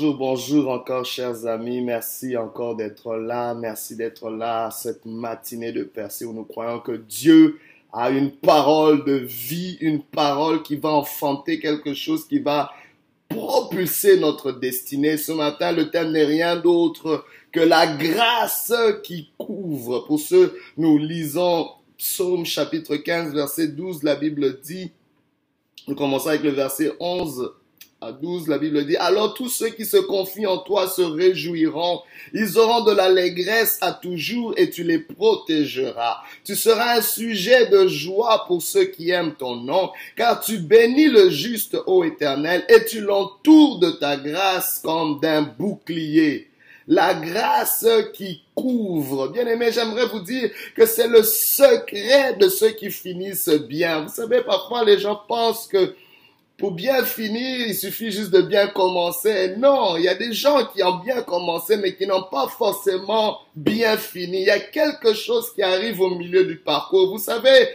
Bonjour, bonjour encore chers amis. Merci encore d'être là. Merci d'être là cette matinée de percée où nous croyons que Dieu a une parole de vie, une parole qui va enfanter quelque chose qui va propulser notre destinée. Ce matin, le thème n'est rien d'autre que la grâce qui couvre. Pour ce, nous lisons Psaume chapitre 15, verset 12. La Bible dit, nous commençons avec le verset 11 à 12, la Bible dit, alors tous ceux qui se confient en toi se réjouiront. Ils auront de l'allégresse à toujours et tu les protégeras. Tu seras un sujet de joie pour ceux qui aiment ton nom, car tu bénis le juste, ô éternel, et tu l'entoures de ta grâce comme d'un bouclier. La grâce qui couvre. Bien aimé, j'aimerais vous dire que c'est le secret de ceux qui finissent bien. Vous savez, parfois les gens pensent que pour bien finir, il suffit juste de bien commencer. Non, il y a des gens qui ont bien commencé, mais qui n'ont pas forcément bien fini. Il y a quelque chose qui arrive au milieu du parcours. Vous savez,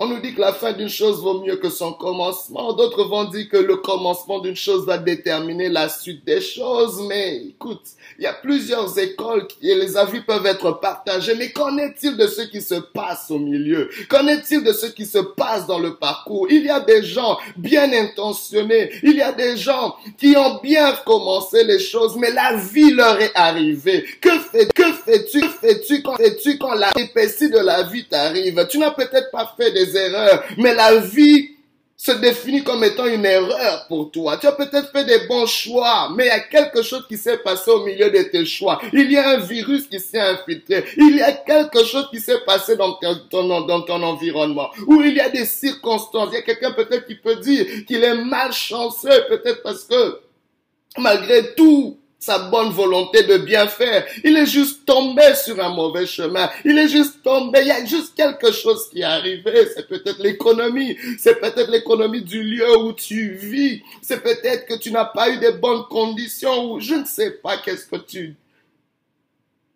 on nous dit que la fin d'une chose vaut mieux que son commencement. D'autres vont dire que le commencement d'une chose va déterminer la suite des choses. Mais écoute, il y a plusieurs écoles et les avis peuvent être partagés. Mais qu'en est-il de ce qui se passe au milieu? Qu'en est-il de ce qui se passe dans le parcours? Il y a des gens bien intentionnés. Il y a des gens qui ont bien commencé les choses, mais la vie leur est arrivée. Que fais-tu que fais-tu fais-tu quand fais-tu quand la épaissie de la vie t'arrive? Tu n'as peut-être pas fait des erreurs, mais la vie se définit comme étant une erreur pour toi. Tu as peut-être fait des bons choix, mais il y a quelque chose qui s'est passé au milieu de tes choix. Il y a un virus qui s'est infiltré. Il y a quelque chose qui s'est passé dans ton, dans ton environnement. Ou il y a des circonstances. Il y a quelqu'un peut-être qui peut dire qu'il est malchanceux, peut-être parce que malgré tout, sa bonne volonté de bien faire. Il est juste tombé sur un mauvais chemin. Il est juste tombé. Il y a juste quelque chose qui est arrivé. C'est peut-être l'économie. C'est peut-être l'économie du lieu où tu vis. C'est peut-être que tu n'as pas eu de bonnes conditions ou je ne sais pas qu'est-ce que tu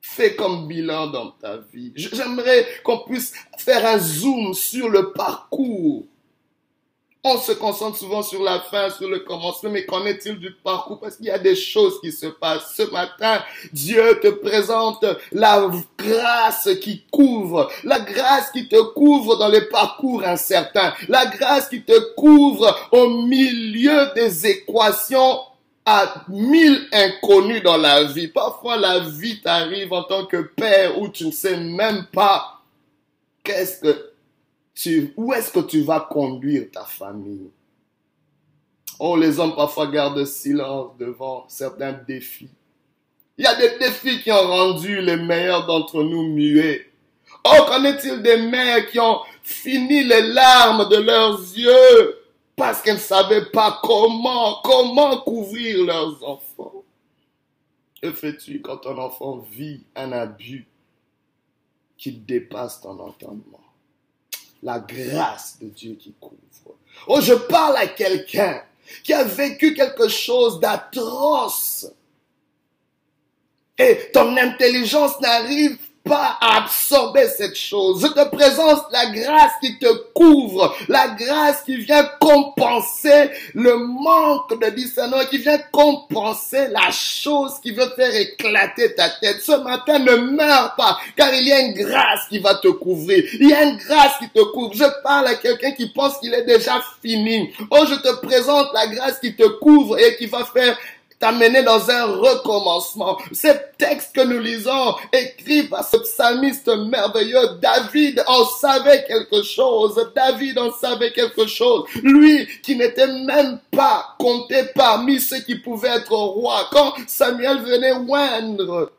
fais comme bilan dans ta vie? J'aimerais qu'on puisse faire un zoom sur le parcours on se concentre souvent sur la fin, sur le commencement, mais qu'en est-il du parcours? Parce qu'il y a des choses qui se passent. Ce matin, Dieu te présente la grâce qui couvre, la grâce qui te couvre dans les parcours incertains, la grâce qui te couvre au milieu des équations à mille inconnus dans la vie. Parfois, la vie t'arrive en tant que père où tu ne sais même pas qu'est-ce que où est-ce que tu vas conduire ta famille? Oh, les hommes parfois gardent silence devant certains défis. Il y a des défis qui ont rendu les meilleurs d'entre nous muets. Oh, qu'en est-il des mères qui ont fini les larmes de leurs yeux parce qu'elles ne savaient pas comment, comment couvrir leurs enfants? Que fais-tu quand ton enfant vit un abus qui dépasse ton entendement? La grâce de Dieu qui couvre. Oh, je parle à quelqu'un qui a vécu quelque chose d'atroce. Et ton intelligence n'arrive pas absorber cette chose. Je te présente la grâce qui te couvre, la grâce qui vient compenser le manque de discernement, qui vient compenser la chose qui veut faire éclater ta tête. Ce matin, ne meurs pas, car il y a une grâce qui va te couvrir. Il y a une grâce qui te couvre. Je parle à quelqu'un qui pense qu'il est déjà fini. Oh, je te présente la grâce qui te couvre et qui va faire t'amener dans un recommencement. Ces textes que nous lisons, écrits par ce psalmiste merveilleux, David en savait quelque chose. David en savait quelque chose. Lui qui n'était même pas compté parmi ceux qui pouvaient être roi. Quand Samuel venait oindre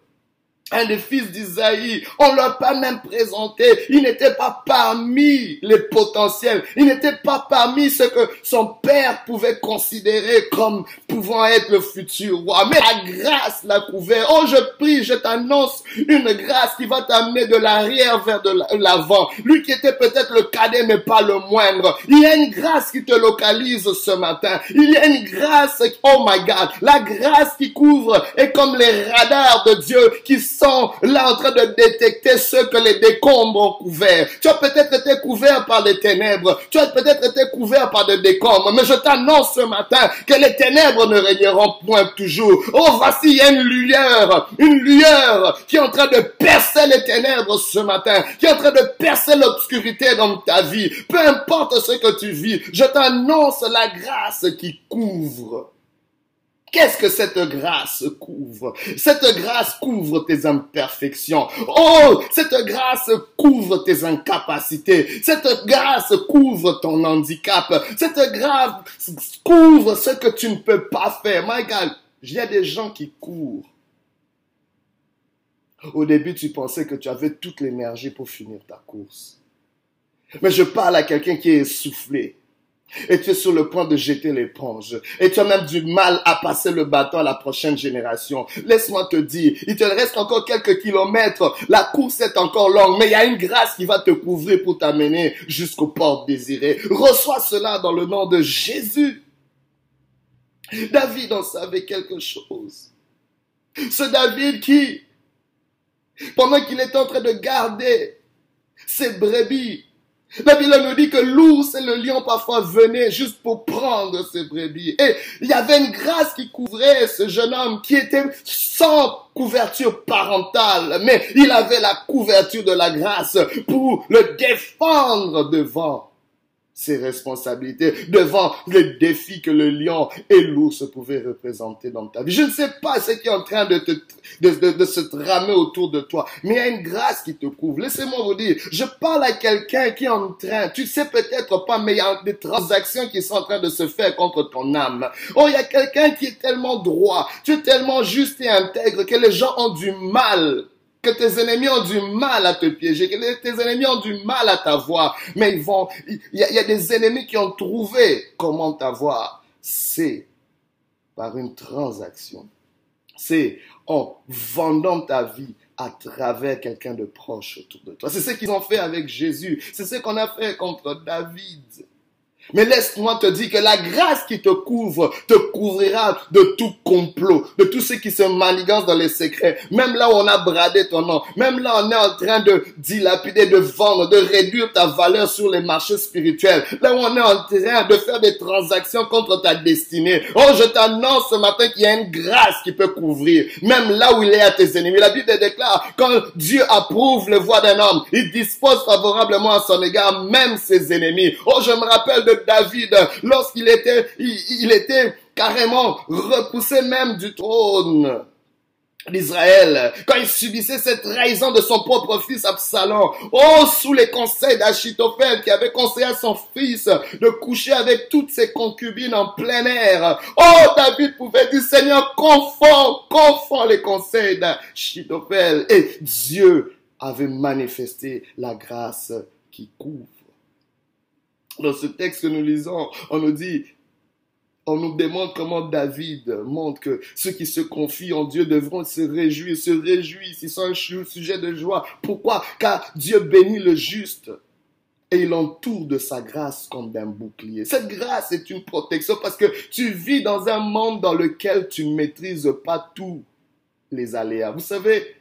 un des fils d'Isaïe. On l'a pas même présenté. Il n'était pas parmi les potentiels. Il n'était pas parmi ce que son père pouvait considérer comme pouvant être le futur roi. Mais la grâce l'a couvert. Oh, je prie, je t'annonce une grâce qui va t'amener de l'arrière vers de l'avant. Lui qui était peut-être le cadet, mais pas le moindre. Il y a une grâce qui te localise ce matin. Il y a une grâce, oh my God, la grâce qui couvre est comme les radars de Dieu qui là en train de détecter ce que les décombres ont couvert. Tu as peut-être été couvert par les ténèbres. Tu as peut-être été couvert par des décombres. Mais je t'annonce ce matin que les ténèbres ne régneront point toujours. Oh, voici, une lueur, une lueur qui est en train de percer les ténèbres ce matin, qui est en train de percer l'obscurité dans ta vie. Peu importe ce que tu vis, je t'annonce la grâce qui couvre. Qu'est-ce que cette grâce couvre? Cette grâce couvre tes imperfections. Oh, cette grâce couvre tes incapacités. Cette grâce couvre ton handicap. Cette grâce couvre ce que tu ne peux pas faire. My God, il y a des gens qui courent. Au début, tu pensais que tu avais toute l'énergie pour finir ta course. Mais je parle à quelqu'un qui est essoufflé. Et tu es sur le point de jeter l'éponge. Et tu as même du mal à passer le bâton à la prochaine génération. Laisse-moi te dire, il te reste encore quelques kilomètres. La course est encore longue, mais il y a une grâce qui va te couvrir pour t'amener jusqu'aux portes désirées. Reçois cela dans le nom de Jésus. David en savait quelque chose. Ce David qui, pendant qu'il est en train de garder ses brebis, la Bible nous dit que l'ours et le lion parfois venaient juste pour prendre ses brebis. Et il y avait une grâce qui couvrait ce jeune homme qui était sans couverture parentale, mais il avait la couverture de la grâce pour le défendre devant ses responsabilités, devant les défis que le lion et l'ours pouvaient représenter dans ta vie. Je ne sais pas ce qui est en train de, te, de, de, se tramer autour de toi, mais il y a une grâce qui te couvre. Laissez-moi vous dire, je parle à quelqu'un qui est en train, tu sais peut-être pas, mais il y a des transactions qui sont en train de se faire contre ton âme. Oh, il y a quelqu'un qui est tellement droit, tu es tellement juste et intègre que les gens ont du mal que tes ennemis ont du mal à te piéger, que tes ennemis ont du mal à t'avoir, mais ils vont, il y, a, des ennemis qui ont trouvé comment t'avoir. C'est par une transaction. C'est en vendant ta vie à travers quelqu'un de proche autour de toi. C'est ce qu'ils ont fait avec Jésus. C'est ce qu'on a fait contre David. Mais laisse-moi te dire que la grâce qui te couvre te couvrira de tout complot, de tout ce qui se manigance dans les secrets. Même là où on a bradé ton nom, même là où on est en train de dilapider, de vendre, de réduire ta valeur sur les marchés spirituels. Là où on est en train de faire des transactions contre ta destinée. Oh, je t'annonce ce matin qu'il y a une grâce qui peut couvrir. Même là où il est à tes ennemis. La Bible déclare, quand Dieu approuve le voix d'un homme, il dispose favorablement à son égard même ses ennemis. Oh, je me rappelle de David lorsqu'il était, il, était carrément repoussé même du trône d'Israël, quand il subissait cette trahison de son propre fils Absalom, oh, sous les conseils d'Achitophel qui avait conseillé à son fils de coucher avec toutes ses concubines en plein air, oh, David pouvait dire, Seigneur, confond, confond les conseils d'Achitophel. Et Dieu avait manifesté la grâce qui couvre dans ce texte que nous lisons, on nous dit, on nous demande comment David montre que ceux qui se confient en Dieu devront se réjouir, se réjouir, sont un sujet de joie. Pourquoi? Car Dieu bénit le juste et il entoure de sa grâce comme d'un bouclier. Cette grâce est une protection parce que tu vis dans un monde dans lequel tu ne maîtrises pas tous les aléas. Vous savez,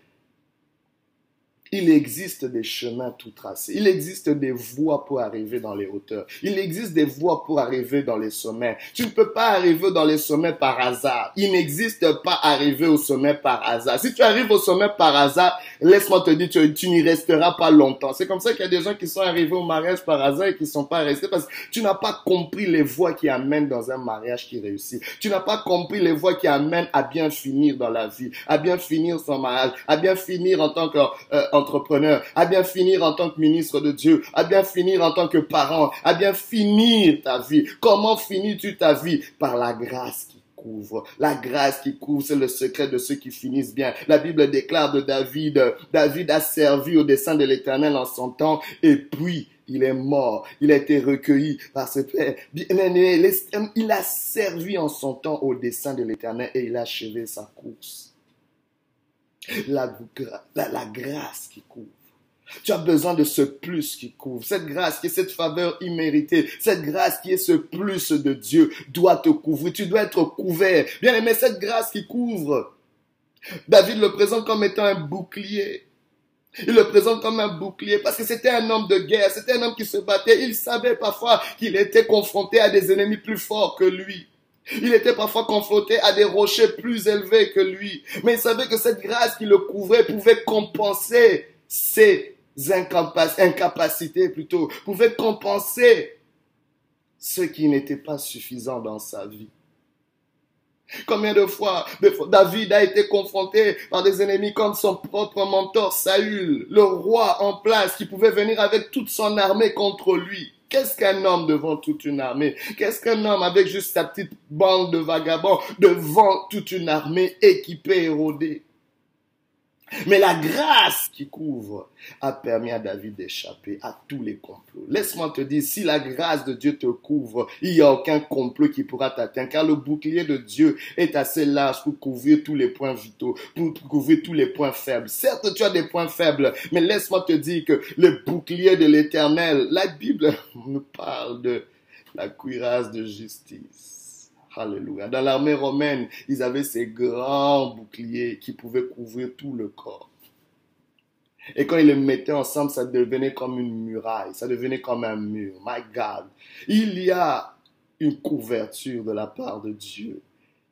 il existe des chemins tout tracés. Il existe des voies pour arriver dans les hauteurs. Il existe des voies pour arriver dans les sommets. Tu ne peux pas arriver dans les sommets par hasard. Il n'existe pas arriver au sommet par hasard. Si tu arrives au sommet par hasard, laisse-moi te dire, tu, tu n'y resteras pas longtemps. C'est comme ça qu'il y a des gens qui sont arrivés au mariage par hasard et qui ne sont pas restés parce que tu n'as pas compris les voies qui amènent dans un mariage qui réussit. Tu n'as pas compris les voies qui amènent à bien finir dans la vie, à bien finir son mariage, à bien finir en tant que euh, entrepreneur, à bien finir en tant que ministre de Dieu, à bien finir en tant que parent, à bien finir ta vie. Comment finis-tu ta vie? Par la grâce qui couvre. La grâce qui couvre, c'est le secret de ceux qui finissent bien. La Bible déclare de David, David a servi au dessein de l'Éternel en son temps, et puis il est mort, il a été recueilli par ce Père. Il a servi en son temps au dessein de l'Éternel et il a achevé sa course la, la, grâce qui couvre. Tu as besoin de ce plus qui couvre. Cette grâce qui est cette faveur imméritée, cette grâce qui est ce plus de Dieu doit te couvrir. Tu dois être couvert. Bien aimé, cette grâce qui couvre David le présente comme étant un bouclier. Il le présente comme un bouclier parce que c'était un homme de guerre, c'était un homme qui se battait. Il savait parfois qu'il était confronté à des ennemis plus forts que lui. Il était parfois confronté à des rochers plus élevés que lui. Mais il savait que cette grâce qui le couvrait pouvait compenser ses incapacités plutôt, pouvait compenser ce qui n'était pas suffisant dans sa vie. Combien de fois David a été confronté par des ennemis comme son propre mentor Saül, le roi en place qui pouvait venir avec toute son armée contre lui. Qu'est-ce qu'un homme devant toute une armée? Qu'est-ce qu'un homme avec juste sa petite bande de vagabonds devant toute une armée équipée et rodée? Mais la grâce qui couvre a permis à David d'échapper à tous les complots. Laisse-moi te dire, si la grâce de Dieu te couvre, il n'y a aucun complot qui pourra t'atteindre, car le bouclier de Dieu est assez large pour couvrir tous les points vitaux, pour couvrir tous les points faibles. Certes, tu as des points faibles, mais laisse-moi te dire que le bouclier de l'éternel, la Bible nous parle de la cuirasse de justice Alléluia. Dans l'armée romaine, ils avaient ces grands boucliers qui pouvaient couvrir tout le corps. Et quand ils les mettaient ensemble, ça devenait comme une muraille, ça devenait comme un mur. My God. Il y a une couverture de la part de Dieu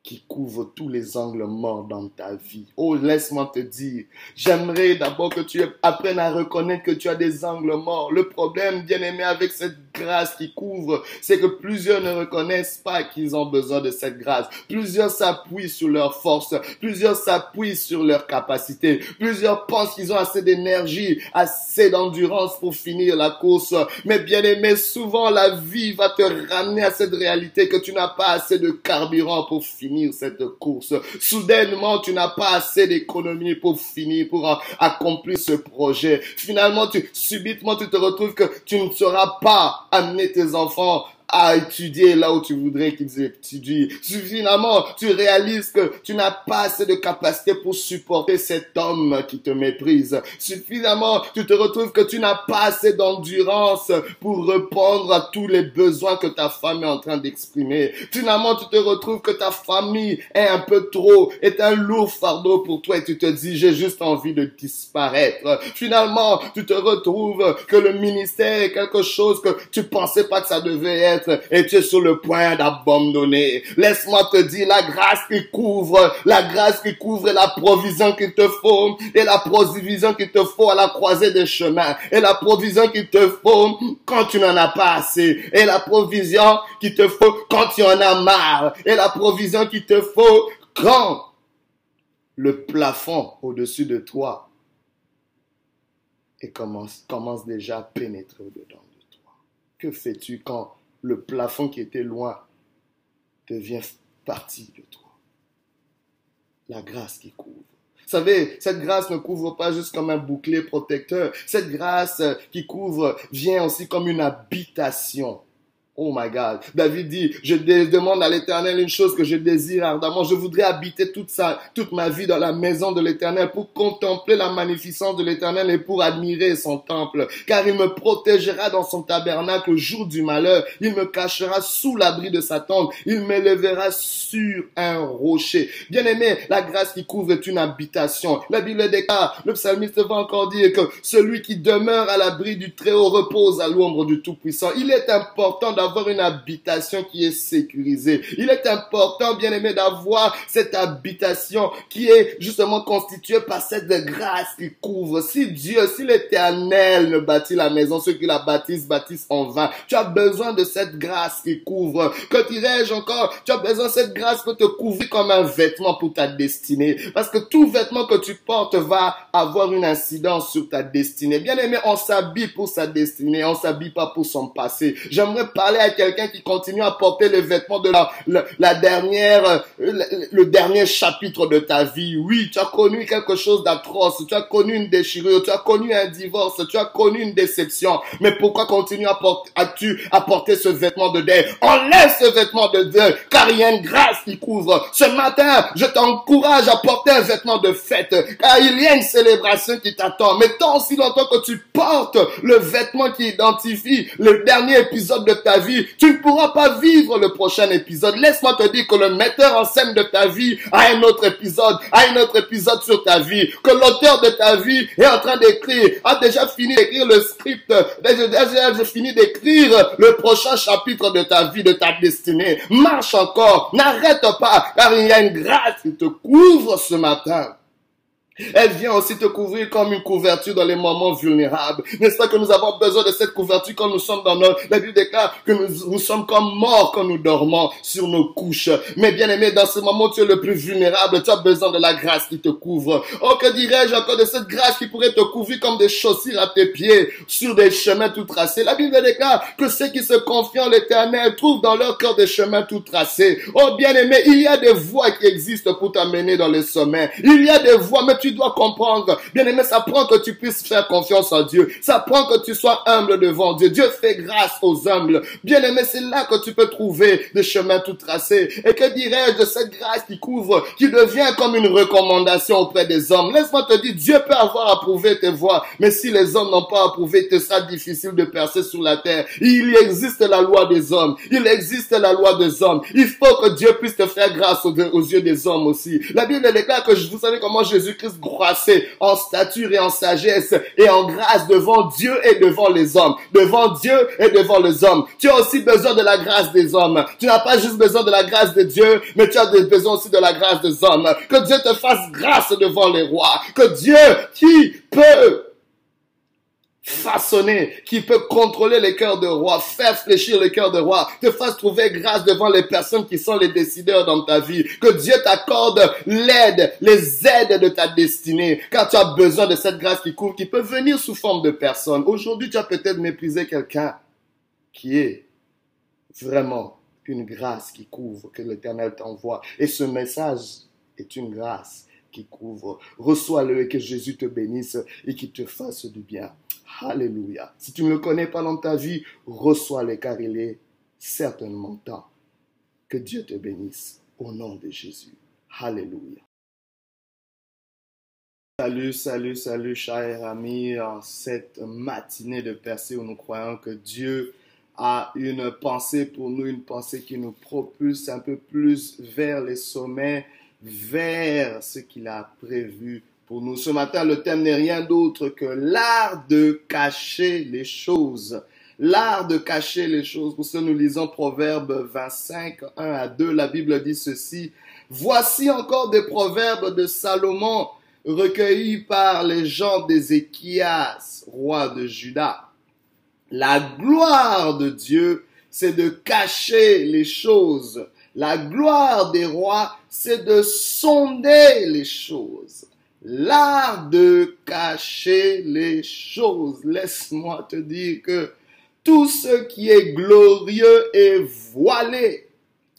qui couvre tous les angles morts dans ta vie. Oh, laisse-moi te dire, j'aimerais d'abord que tu apprennes à reconnaître que tu as des angles morts. Le problème, bien aimé, avec cette grâce qui couvre, c'est que plusieurs ne reconnaissent pas qu'ils ont besoin de cette grâce. Plusieurs s'appuient sur leur force, plusieurs s'appuient sur leur capacité, plusieurs pensent qu'ils ont assez d'énergie, assez d'endurance pour finir la course. Mais bien aimé, souvent la vie va te ramener à cette réalité que tu n'as pas assez de carburant pour finir cette course. Soudainement, tu n'as pas assez d'économie pour finir, pour accomplir ce projet. Finalement, tu, subitement, tu te retrouves que tu ne seras pas amener tes enfants à étudier là où tu voudrais qu'ils étudient. Finalement, tu réalises que tu n'as pas assez de capacité pour supporter cet homme qui te méprise. Suffisamment, tu te retrouves que tu n'as pas assez d'endurance pour répondre à tous les besoins que ta femme est en train d'exprimer. Finalement, tu te retrouves que ta famille est un peu trop, est un lourd fardeau pour toi et tu te dis, j'ai juste envie de disparaître. Finalement, tu te retrouves que le ministère est quelque chose que tu pensais pas que ça devait être et tu es sur le point d'abandonner. Laisse-moi te dire la grâce qui couvre, la grâce qui couvre la provision qu'il te faut et la provision qu'il te faut à la croisée des chemins et la provision qu'il te faut quand tu n'en as pas assez et la provision qu'il te faut quand tu en as marre et la provision qu'il te faut quand le plafond au-dessus de toi et commence, commence déjà à pénétrer au-dedans de toi. Que fais-tu quand le plafond qui était loin devient partie de toi. La grâce qui couvre. Vous savez, cette grâce ne couvre pas juste comme un bouclier protecteur. Cette grâce qui couvre vient aussi comme une habitation. Oh my God. David dit, je demande à l'éternel une chose que je désire ardemment. Je voudrais habiter toute ça, toute ma vie dans la maison de l'éternel pour contempler la magnificence de l'éternel et pour admirer son temple. Car il me protégera dans son tabernacle au jour du malheur. Il me cachera sous l'abri de sa tente. Il m'élèvera sur un rocher. Bien aimé, la grâce qui couvre est une habitation. La Bible déclare, le psalmiste va encore dire que celui qui demeure à l'abri du Très-Haut repose à l'ombre du Tout-Puissant. Il est important d'avoir une habitation qui est sécurisée. Il est important, bien aimé, d'avoir cette habitation qui est justement constituée par cette grâce qui couvre. Si Dieu, si l'éternel ne bâtit la maison, ceux qui la bâtissent, bâtissent en vain. Tu as besoin de cette grâce qui couvre. Que dirais-je encore? Tu as besoin de cette grâce pour te couvrir comme un vêtement pour ta destinée. Parce que tout vêtement que tu portes va avoir une incidence sur ta destinée. Bien aimé, on s'habille pour sa destinée, on s'habille pas pour son passé. J'aimerais parler à quelqu'un qui continue à porter les vêtements de la, la, dernière, le, dernier chapitre de ta vie. Oui, tu as connu quelque chose d'atroce, tu as connu une déchirure, tu as connu un divorce, tu as connu une déception. Mais pourquoi continuer à porter, as-tu à porter ce vêtement de deuil? Enlève ce vêtement de deuil, car il y a une grâce qui couvre. Ce matin, je t'encourage à porter un vêtement de fête, car il y a une célébration qui t'attend. Mais tant aussi longtemps que tu portes le vêtement qui identifie le dernier épisode de ta vie, tu ne pourras pas vivre le prochain épisode. Laisse-moi te dire que le metteur en scène de ta vie a un autre épisode, a un autre épisode sur ta vie, que l'auteur de ta vie est en train d'écrire, a déjà fini d'écrire le script, déjà fini d'écrire le prochain chapitre de ta vie, de ta destinée. Marche encore, n'arrête pas, car il y a une grâce qui te couvre ce matin. Elle vient aussi te couvrir comme une couverture dans les moments vulnérables. N'est-ce pas que nous avons besoin de cette couverture quand nous sommes dans nos... La Bible déclare que nous, sommes comme morts quand nous dormons sur nos couches. Mais bien aimé, dans ce moment où tu es le plus vulnérable, tu as besoin de la grâce qui te couvre. Oh, que dirais-je encore de cette grâce qui pourrait te couvrir comme des chaussures à tes pieds sur des chemins tout tracés? La Bible déclare que ceux qui se confient en l'éternel trouvent dans leur cœur des chemins tout tracés. Oh, bien aimé, il y a des voies qui existent pour t'amener dans les sommets. Il y a des voies, mais tu dois comprendre. Bien aimé, ça prend que tu puisses faire confiance en Dieu. Ça prend que tu sois humble devant Dieu. Dieu fait grâce aux humbles. Bien aimé, c'est là que tu peux trouver des chemins tout tracés. Et que dirais-je de cette grâce qui couvre, qui devient comme une recommandation auprès des hommes? Laisse-moi te dire, Dieu peut avoir approuvé tes voies, mais si les hommes n'ont pas approuvé, te sera difficile de percer sur la terre. Il existe la loi des hommes. Il existe la loi des hommes. Il faut que Dieu puisse te faire grâce aux yeux des hommes aussi. La Bible déclare que vous savez comment Jésus-Christ en stature et en sagesse et en grâce devant Dieu et devant les hommes. Devant Dieu et devant les hommes. Tu as aussi besoin de la grâce des hommes. Tu n'as pas juste besoin de la grâce de Dieu, mais tu as besoin aussi de la grâce des hommes. Que Dieu te fasse grâce devant les rois. Que Dieu qui peut façonner, qui peut contrôler les cœurs de roi, faire fléchir les cœurs de roi, te fasse trouver grâce devant les personnes qui sont les décideurs dans ta vie. Que Dieu t'accorde l'aide, les aides de ta destinée, car tu as besoin de cette grâce qui couvre, qui peut venir sous forme de personne. Aujourd'hui, tu as peut-être méprisé quelqu'un qui est vraiment une grâce qui couvre, que l'Éternel t'envoie. Et ce message est une grâce qui couvre. Reçois-le et que Jésus te bénisse et qu'il te fasse du bien. Alléluia. Si tu ne le connais pas dans ta vie, reçois-le car il est certainement temps. Que Dieu te bénisse au nom de Jésus. Alléluia. Salut, salut, salut, chers amis, en cette matinée de percée où nous croyons que Dieu a une pensée pour nous, une pensée qui nous propulse un peu plus vers les sommets, vers ce qu'il a prévu pour nous. Ce matin, le thème n'est rien d'autre que l'art de cacher les choses. L'art de cacher les choses. Pour ce, nous lisons Proverbe 25, 1 à 2. La Bible dit ceci. Voici encore des proverbes de Salomon recueillis par les gens d'Ézéchias, roi de Juda. La gloire de Dieu, c'est de cacher les choses. La gloire des rois, c'est de sonder les choses. L'art de cacher les choses. Laisse-moi te dire que tout ce qui est glorieux est voilé.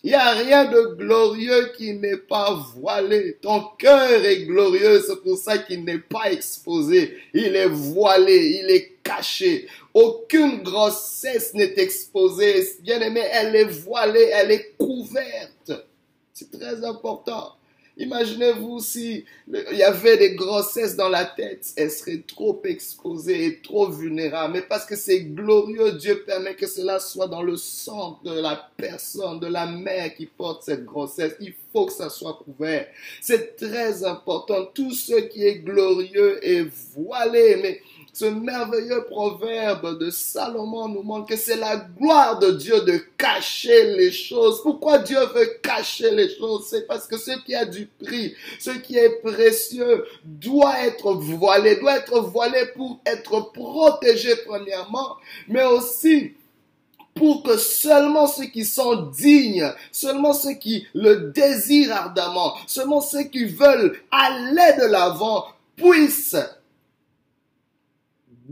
Il n'y a rien de glorieux qui n'est pas voilé. Ton cœur est glorieux, c'est pour ça qu'il n'est pas exposé. Il est voilé, il est caché. Aucune grossesse n'est exposée. Bien aimé, elle est voilée, elle est couverte. C'est très important. Imaginez-vous si il y avait des grossesses dans la tête, elle serait trop exposée et trop vulnérable. Mais parce que c'est glorieux, Dieu permet que cela soit dans le sang de la personne, de la mère qui porte cette grossesse. Il faut que ça soit couvert. C'est très important. Tout ce qui est glorieux est voilé. Mais ce merveilleux proverbe de Salomon nous montre que c'est la gloire de Dieu de cacher les choses. Pourquoi Dieu veut cacher les choses? C'est parce que ce qui a du prix, ce qui est précieux, doit être voilé, doit être voilé pour être protégé premièrement, mais aussi pour que seulement ceux qui sont dignes, seulement ceux qui le désirent ardemment, seulement ceux qui veulent aller de l'avant puissent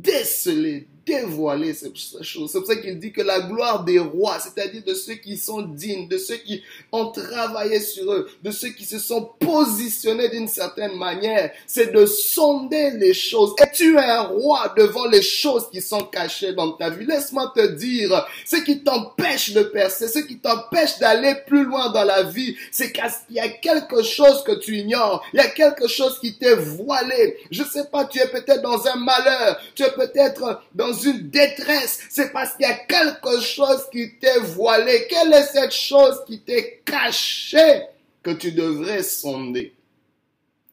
déceler, dévoiler ces choses. C'est pour ça qu'il dit que la gloire des rois, c'est-à-dire de ceux qui sont dignes, de ceux qui ont travaillé sur eux, de ceux qui se sont positionnés d'une certaine manière, c'est de sonder les choses. Et tu es un roi devant les choses qui sont cachées dans ta vie? Laisse-moi te dire, ce qui t'empêche de percer, ce qui t'empêche d'aller plus loin dans la vie, c'est qu'il y a quelque chose que tu ignores. Il y a quelque chose qui t'est voilé. Je sais pas, tu es peut-être dans un malheur. Tu es peut-être dans une détresse, c'est parce qu'il y a quelque chose qui t'est voilé. Quelle est cette chose qui t'est cachée que tu devrais sonder?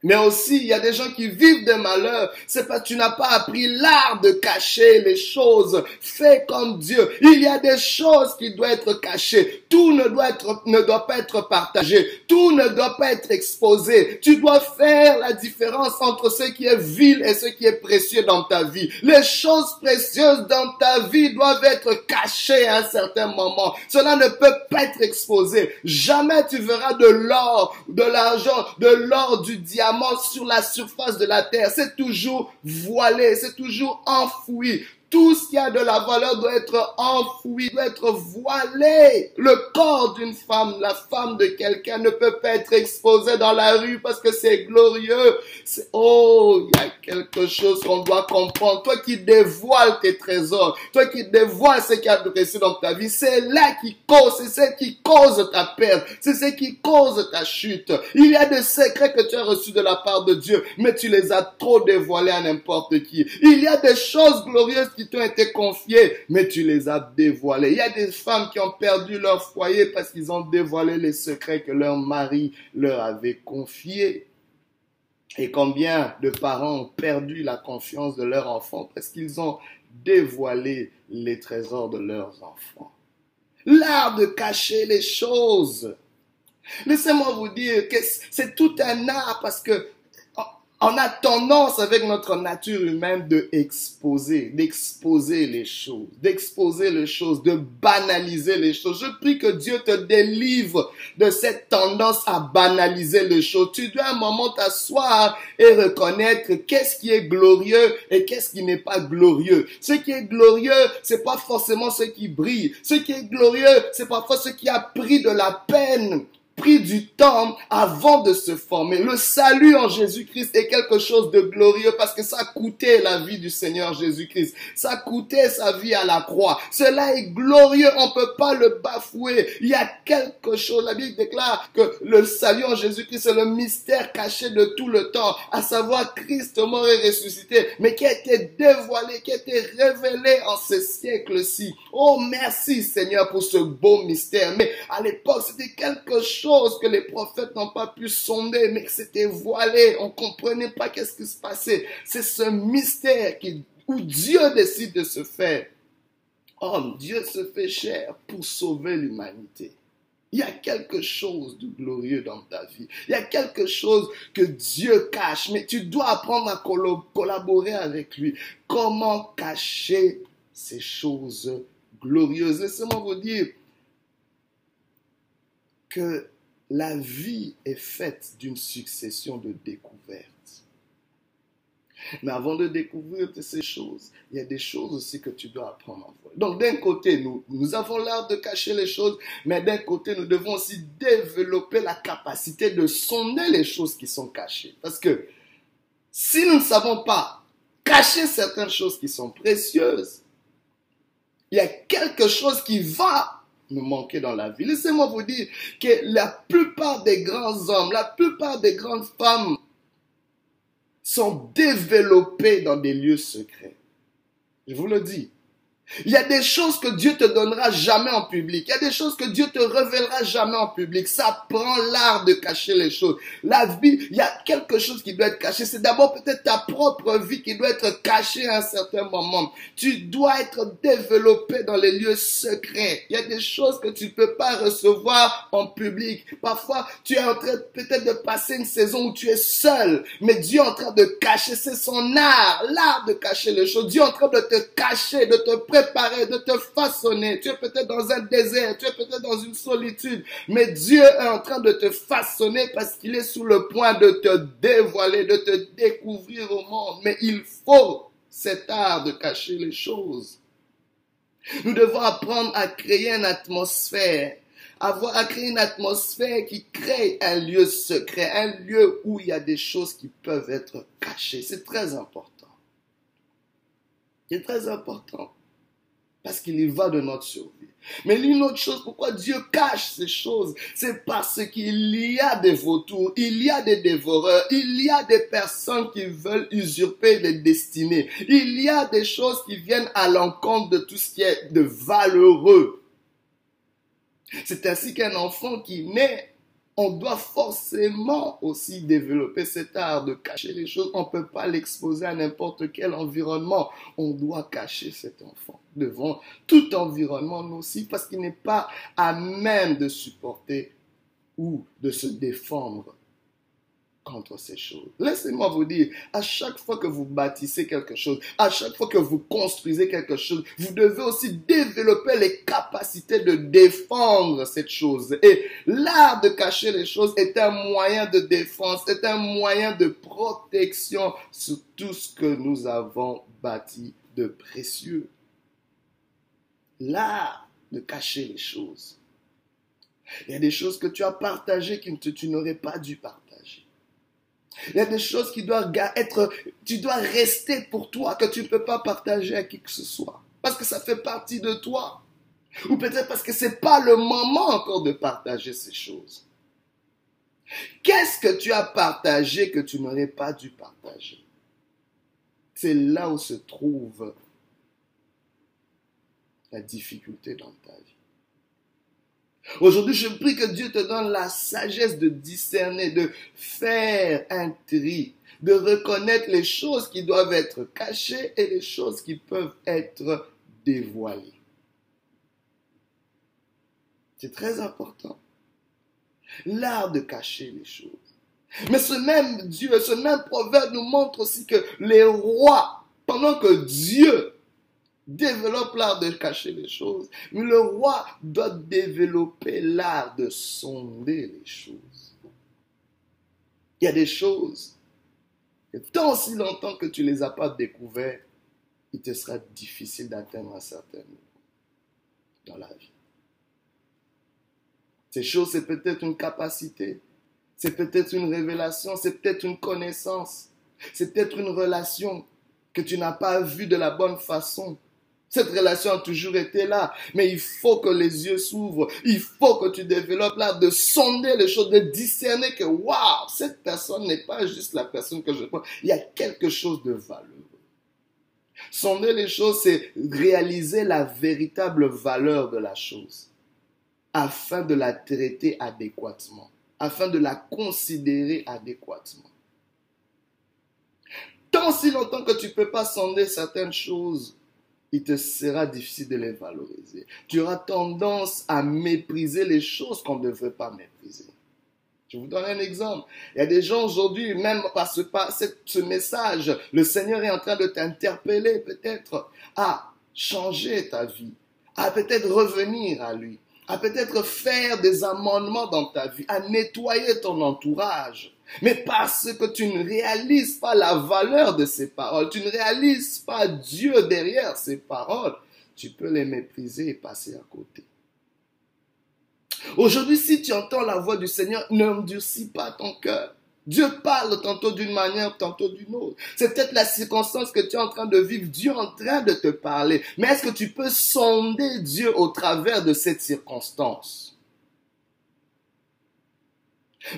Mais aussi, il y a des gens qui vivent des malheurs. C'est parce que tu n'as pas appris l'art de cacher les choses. Fais comme Dieu. Il y a des choses qui doivent être cachées. Tout ne doit pas être partagé. Tout ne doit pas être exposé. Tu dois faire la différence entre ce qui est vil et ce qui est précieux dans ta vie. Les choses précieuses dans ta vie doivent être cachées à un certain moment. Cela ne peut pas être exposé. Jamais tu verras de l'or, de l'argent, de l'or, du diable sur la surface de la terre. C'est toujours voilé, c'est toujours enfoui. Tout ce qui a de la valeur doit être enfoui, doit être voilé. Le corps d'une femme, la femme de quelqu'un ne peut pas être exposé dans la rue parce que c'est glorieux. Oh, il y a quelque chose qu'on doit comprendre. Toi qui dévoiles tes trésors, toi qui dévoiles ce qui a dressé dans ta vie, c'est là qui cause, c'est ce qui cause ta perte, c'est ce qui cause ta chute. Il y a des secrets que tu as reçus de la part de Dieu, mais tu les as trop dévoilés à n'importe qui. Il y a des choses glorieuses qui t'ont été confiés, mais tu les as dévoilés. Il y a des femmes qui ont perdu leur foyer parce qu'ils ont dévoilé les secrets que leur mari leur avait confiés. Et combien de parents ont perdu la confiance de leurs enfants parce qu'ils ont dévoilé les trésors de leurs enfants. L'art de cacher les choses. Laissez-moi vous dire que c'est tout un art parce que on a tendance avec notre nature humaine de exposer, d'exposer les choses, d'exposer les choses, de banaliser les choses. Je prie que Dieu te délivre de cette tendance à banaliser les choses. Tu dois un moment t'asseoir et reconnaître qu'est-ce qui est glorieux et qu'est-ce qui n'est pas glorieux. Ce qui est glorieux, c'est pas forcément ce qui brille. Ce qui est glorieux, c'est parfois ce qui a pris de la peine pris du temps avant de se former. Le salut en Jésus-Christ est quelque chose de glorieux parce que ça coûté la vie du Seigneur Jésus-Christ. Ça coûté sa vie à la croix. Cela est glorieux. On peut pas le bafouer. Il y a quelque chose. La Bible déclare que le salut en Jésus-Christ c'est le mystère caché de tout le temps, à savoir Christ mort et ressuscité, mais qui a été dévoilé, qui a été révélé en ces siècles-ci. Oh, merci Seigneur pour ce beau mystère. Mais à l'époque, c'était quelque chose que les prophètes n'ont pas pu sonder, mais c'était voilé. On comprenait pas qu'est-ce qui se passait. C'est ce mystère qui, où Dieu décide de se faire. Homme, Dieu se fait chair pour sauver l'humanité. Il y a quelque chose de glorieux dans ta vie. Il y a quelque chose que Dieu cache, mais tu dois apprendre à collaborer avec lui. Comment cacher ces choses glorieuses? Laissez-moi vous dire que la vie est faite d'une succession de découvertes. Mais avant de découvrir ces choses, il y a des choses aussi que tu dois apprendre à voir. Donc d'un côté, nous, nous avons l'art de cacher les choses, mais d'un côté, nous devons aussi développer la capacité de sonder les choses qui sont cachées. Parce que si nous ne savons pas cacher certaines choses qui sont précieuses, il y a quelque chose qui va nous manquer dans la vie. Laissez-moi vous dire que la plupart des grands hommes, la plupart des grandes femmes sont développés dans des lieux secrets. Je vous le dis. Il y a des choses que Dieu te donnera jamais en public. Il y a des choses que Dieu te révélera jamais en public. Ça prend l'art de cacher les choses. La vie, il y a quelque chose qui doit être caché. C'est d'abord peut-être ta propre vie qui doit être cachée à un certain moment. Tu dois être développé dans les lieux secrets. Il y a des choses que tu ne peux pas recevoir en public. Parfois, tu es en train peut-être de passer une saison où tu es seul. Mais Dieu est en train de cacher. C'est son art, l'art de cacher les choses. Dieu est en train de te cacher, de te préparer de te façonner. Tu es peut-être dans un désert, tu es peut-être dans une solitude, mais Dieu est en train de te façonner parce qu'il est sous le point de te dévoiler, de te découvrir au monde. Mais il faut cet art de cacher les choses. Nous devons apprendre à créer une atmosphère avoir à créer une atmosphère qui crée un lieu secret, un lieu où il y a des choses qui peuvent être cachées. C'est très important. C'est très important. Parce qu'il y va de notre survie. Mais une autre chose, pourquoi Dieu cache ces choses, c'est parce qu'il y a des vautours, il y a des dévoreurs, il y a des personnes qui veulent usurper les destinées, il y a des choses qui viennent à l'encontre de tout ce qui est de valeureux. C'est ainsi qu'un enfant qui naît on doit forcément aussi développer cet art de cacher les choses. On ne peut pas l'exposer à n'importe quel environnement. On doit cacher cet enfant devant tout environnement nocif parce qu'il n'est pas à même de supporter ou de se défendre contre ces choses. Laissez-moi vous dire, à chaque fois que vous bâtissez quelque chose, à chaque fois que vous construisez quelque chose, vous devez aussi développer les capacités de défendre cette chose. Et l'art de cacher les choses est un moyen de défense, est un moyen de protection sur tout ce que nous avons bâti de précieux. L'art de cacher les choses. Il y a des choses que tu as partagées que tu n'aurais pas dû partager. Il y a des choses qui doivent être, tu dois rester pour toi, que tu ne peux pas partager à qui que ce soit. Parce que ça fait partie de toi. Ou peut-être parce que ce n'est pas le moment encore de partager ces choses. Qu'est-ce que tu as partagé que tu n'aurais pas dû partager? C'est là où se trouve la difficulté dans ta vie. Aujourd'hui, je prie que Dieu te donne la sagesse de discerner, de faire un tri, de reconnaître les choses qui doivent être cachées et les choses qui peuvent être dévoilées. C'est très important. L'art de cacher les choses. Mais ce même Dieu, ce même proverbe nous montre aussi que les rois, pendant que Dieu développe l'art de cacher les choses. Mais le roi doit développer l'art de sonder les choses. Il y a des choses que tant si longtemps que tu ne les as pas découvertes, il te sera difficile d'atteindre un certain niveau dans la vie. Ces choses, c'est peut-être une capacité, c'est peut-être une révélation, c'est peut-être une connaissance, c'est peut-être une relation que tu n'as pas vue de la bonne façon, cette relation a toujours été là, mais il faut que les yeux s'ouvrent. Il faut que tu développes l'art de sonder les choses, de discerner que, waouh, cette personne n'est pas juste la personne que je prends. Il y a quelque chose de valeureux. Sonder les choses, c'est réaliser la véritable valeur de la chose afin de la traiter adéquatement, afin de la considérer adéquatement. Tant si longtemps que tu ne peux pas sonder certaines choses, il te sera difficile de les valoriser. Tu auras tendance à mépriser les choses qu'on ne devrait pas mépriser. Je vous donne un exemple. Il y a des gens aujourd'hui, même par ce, par ce message, le Seigneur est en train de t'interpeller peut-être à changer ta vie, à peut-être revenir à lui, à peut-être faire des amendements dans ta vie, à nettoyer ton entourage. Mais parce que tu ne réalises pas la valeur de ces paroles, tu ne réalises pas Dieu derrière ces paroles, tu peux les mépriser et passer à côté. Aujourd'hui, si tu entends la voix du Seigneur, n'endurcis pas ton cœur. Dieu parle tantôt d'une manière, tantôt d'une autre. C'est peut-être la circonstance que tu es en train de vivre. Dieu est en train de te parler. Mais est-ce que tu peux sonder Dieu au travers de cette circonstance?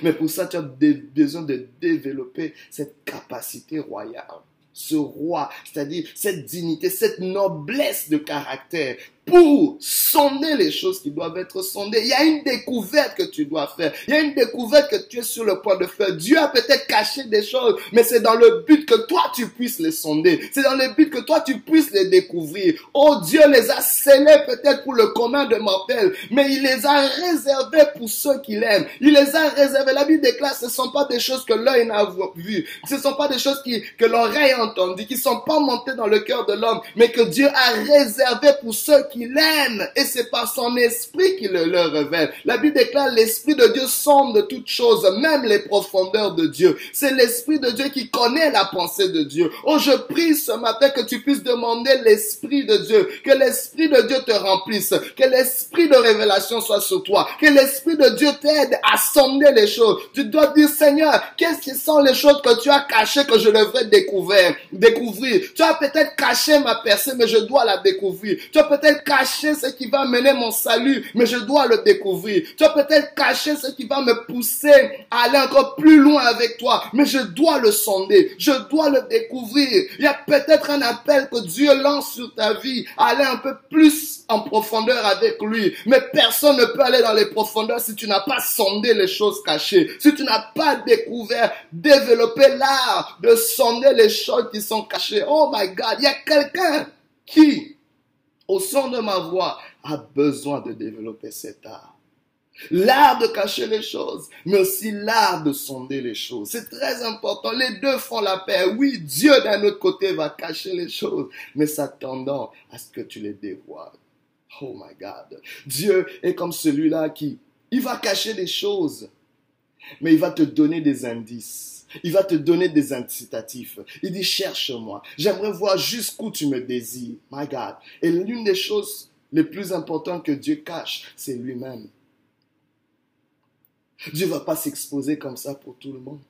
Mais pour ça, tu as besoin de développer cette capacité royale ce roi, c'est-à-dire cette dignité, cette noblesse de caractère pour sonder les choses qui doivent être sondées. Il y a une découverte que tu dois faire. Il y a une découverte que tu es sur le point de faire. Dieu a peut-être caché des choses, mais c'est dans le but que toi tu puisses les sonder. C'est dans le but que toi tu puisses les découvrir. Oh Dieu les a scellés peut-être pour le commun de mortels, mais il les a réservés pour ceux qui l'aiment. Il les a réservés. La Bible déclare, ce ne sont pas des choses que l'œil n'a vu. Ce ne sont pas des choses que l'oreille a entendues, qui ne sont pas montées dans le cœur de l'homme, mais que Dieu a réservé pour ceux qui l'aime et c'est par son esprit qu'il le leur révèle. La Bible déclare l'esprit de Dieu sonde de toutes choses, même les profondeurs de Dieu. C'est l'esprit de Dieu qui connaît la pensée de Dieu. Oh, je prie ce matin que tu puisses demander l'esprit de Dieu, que l'esprit de Dieu te remplisse, que l'esprit de révélation soit sur toi, que l'esprit de Dieu t'aide à sonder les choses. Tu dois dire, Seigneur, qu'est-ce qui sont les choses que tu as cachées que je devrais découvrir, découvrir? Tu as peut-être caché ma personne, mais je dois la découvrir. Tu as peut-être caché ce qui va mener mon salut, mais je dois le découvrir. Tu as peut-être caché ce qui va me pousser à aller encore plus loin avec toi, mais je dois le sonder, je dois le découvrir. Il y a peut-être un appel que Dieu lance sur ta vie, aller un peu plus en profondeur avec lui, mais personne ne peut aller dans les profondeurs si tu n'as pas sondé les choses cachées, si tu n'as pas découvert, développé l'art de sonder les choses qui sont cachées. Oh my God, il y a quelqu'un qui, au son de ma voix, a besoin de développer cet art. L'art de cacher les choses, mais aussi l'art de sonder les choses. C'est très important. Les deux font la paix. Oui, Dieu d'un autre côté va cacher les choses, mais s'attendant à ce que tu les dévoiles. Oh my God. Dieu est comme celui-là qui, il va cacher des choses, mais il va te donner des indices. Il va te donner des incitatifs. Il dit, cherche-moi. J'aimerais voir jusqu'où tu me désires. My God. Et l'une des choses les plus importantes que Dieu cache, c'est lui-même. Dieu ne va pas s'exposer comme ça pour tout le monde.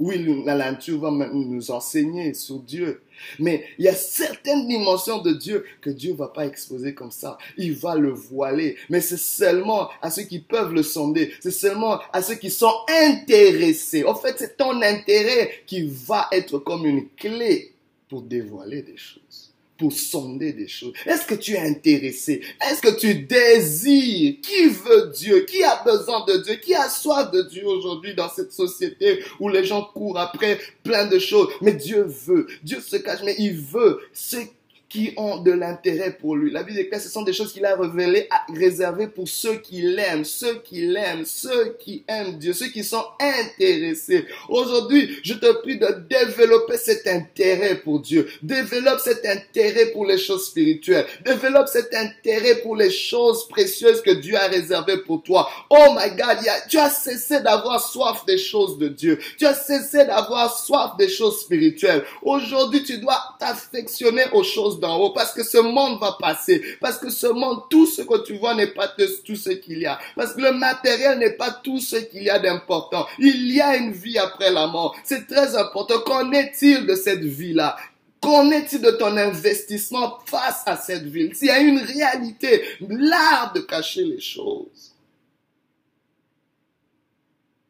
Oui, la nature va nous enseigner sur Dieu. Mais il y a certaines dimensions de Dieu que Dieu va pas exposer comme ça. Il va le voiler. Mais c'est seulement à ceux qui peuvent le sonder. C'est seulement à ceux qui sont intéressés. En fait, c'est ton intérêt qui va être comme une clé pour dévoiler des choses pour sonder des choses. Est-ce que tu es intéressé? Est-ce que tu désires? Qui veut Dieu? Qui a besoin de Dieu? Qui a soif de Dieu aujourd'hui dans cette société où les gens courent après plein de choses? Mais Dieu veut. Dieu se cache, mais il veut. C'est qui ont de l'intérêt pour lui. La Bible déclare, ce sont des choses qu'il a révélées, réservées pour ceux qui l'aiment, ceux qui l'aiment, ceux qui aiment Dieu, ceux qui sont intéressés. Aujourd'hui, je te prie de développer cet intérêt pour Dieu. Développe cet intérêt pour les choses spirituelles. Développe cet intérêt pour les choses précieuses que Dieu a réservées pour toi. Oh my God, tu as cessé d'avoir soif des choses de Dieu. Tu as cessé d'avoir soif des choses spirituelles. Aujourd'hui, tu dois t'affectionner aux choses d'en haut, parce que ce monde va passer, parce que ce monde, tout ce que tu vois n'est pas tout ce qu'il y a, parce que le matériel n'est pas tout ce qu'il y a d'important. Il y a une vie après la mort. C'est très important. Qu'en est-il de cette vie-là? Qu'en est-il de ton investissement face à cette ville? S'il y a une réalité, l'art de cacher les choses.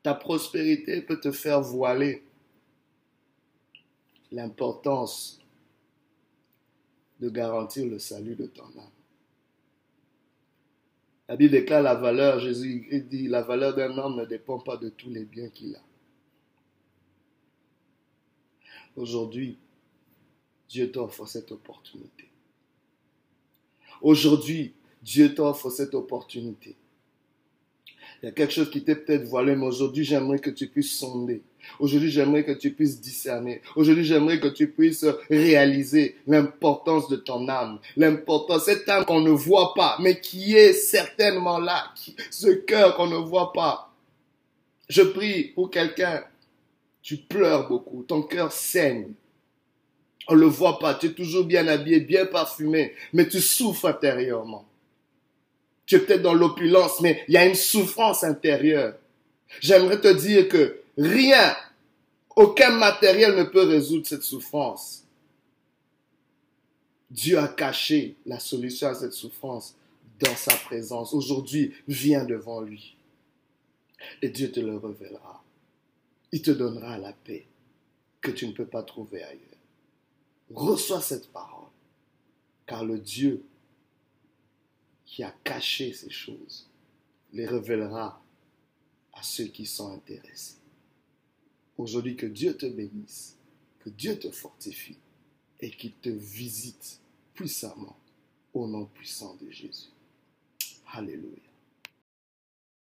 Ta prospérité peut te faire voiler l'importance de garantir le salut de ton âme. La Bible déclare la valeur, Jésus dit, la valeur d'un homme ne dépend pas de tous les biens qu'il a. Aujourd'hui, Dieu t'offre cette opportunité. Aujourd'hui, Dieu t'offre cette opportunité. Il y a quelque chose qui t'est peut-être voilé, mais aujourd'hui, j'aimerais que tu puisses sonder Aujourd'hui, j'aimerais que tu puisses discerner. Aujourd'hui, j'aimerais que tu puisses réaliser l'importance de ton âme. L'importance, cette âme qu'on ne voit pas, mais qui est certainement là. ce cœur qu'on ne voit pas. Je prie pour quelqu'un. Tu pleures beaucoup. Ton cœur saigne. On ne le voit pas. Tu es toujours bien habillé, bien parfumé, mais tu souffres intérieurement. Tu es peut-être dans l'opulence, mais il y a une souffrance intérieure. J'aimerais te dire que Rien, aucun matériel ne peut résoudre cette souffrance. Dieu a caché la solution à cette souffrance dans sa présence. Aujourd'hui, viens devant lui. Et Dieu te le révélera. Il te donnera la paix que tu ne peux pas trouver ailleurs. Reçois cette parole, car le Dieu qui a caché ces choses les révélera à ceux qui sont intéressés. Aujourd'hui, que Dieu te bénisse, que Dieu te fortifie et qu'il te visite puissamment au nom puissant de Jésus. Alléluia.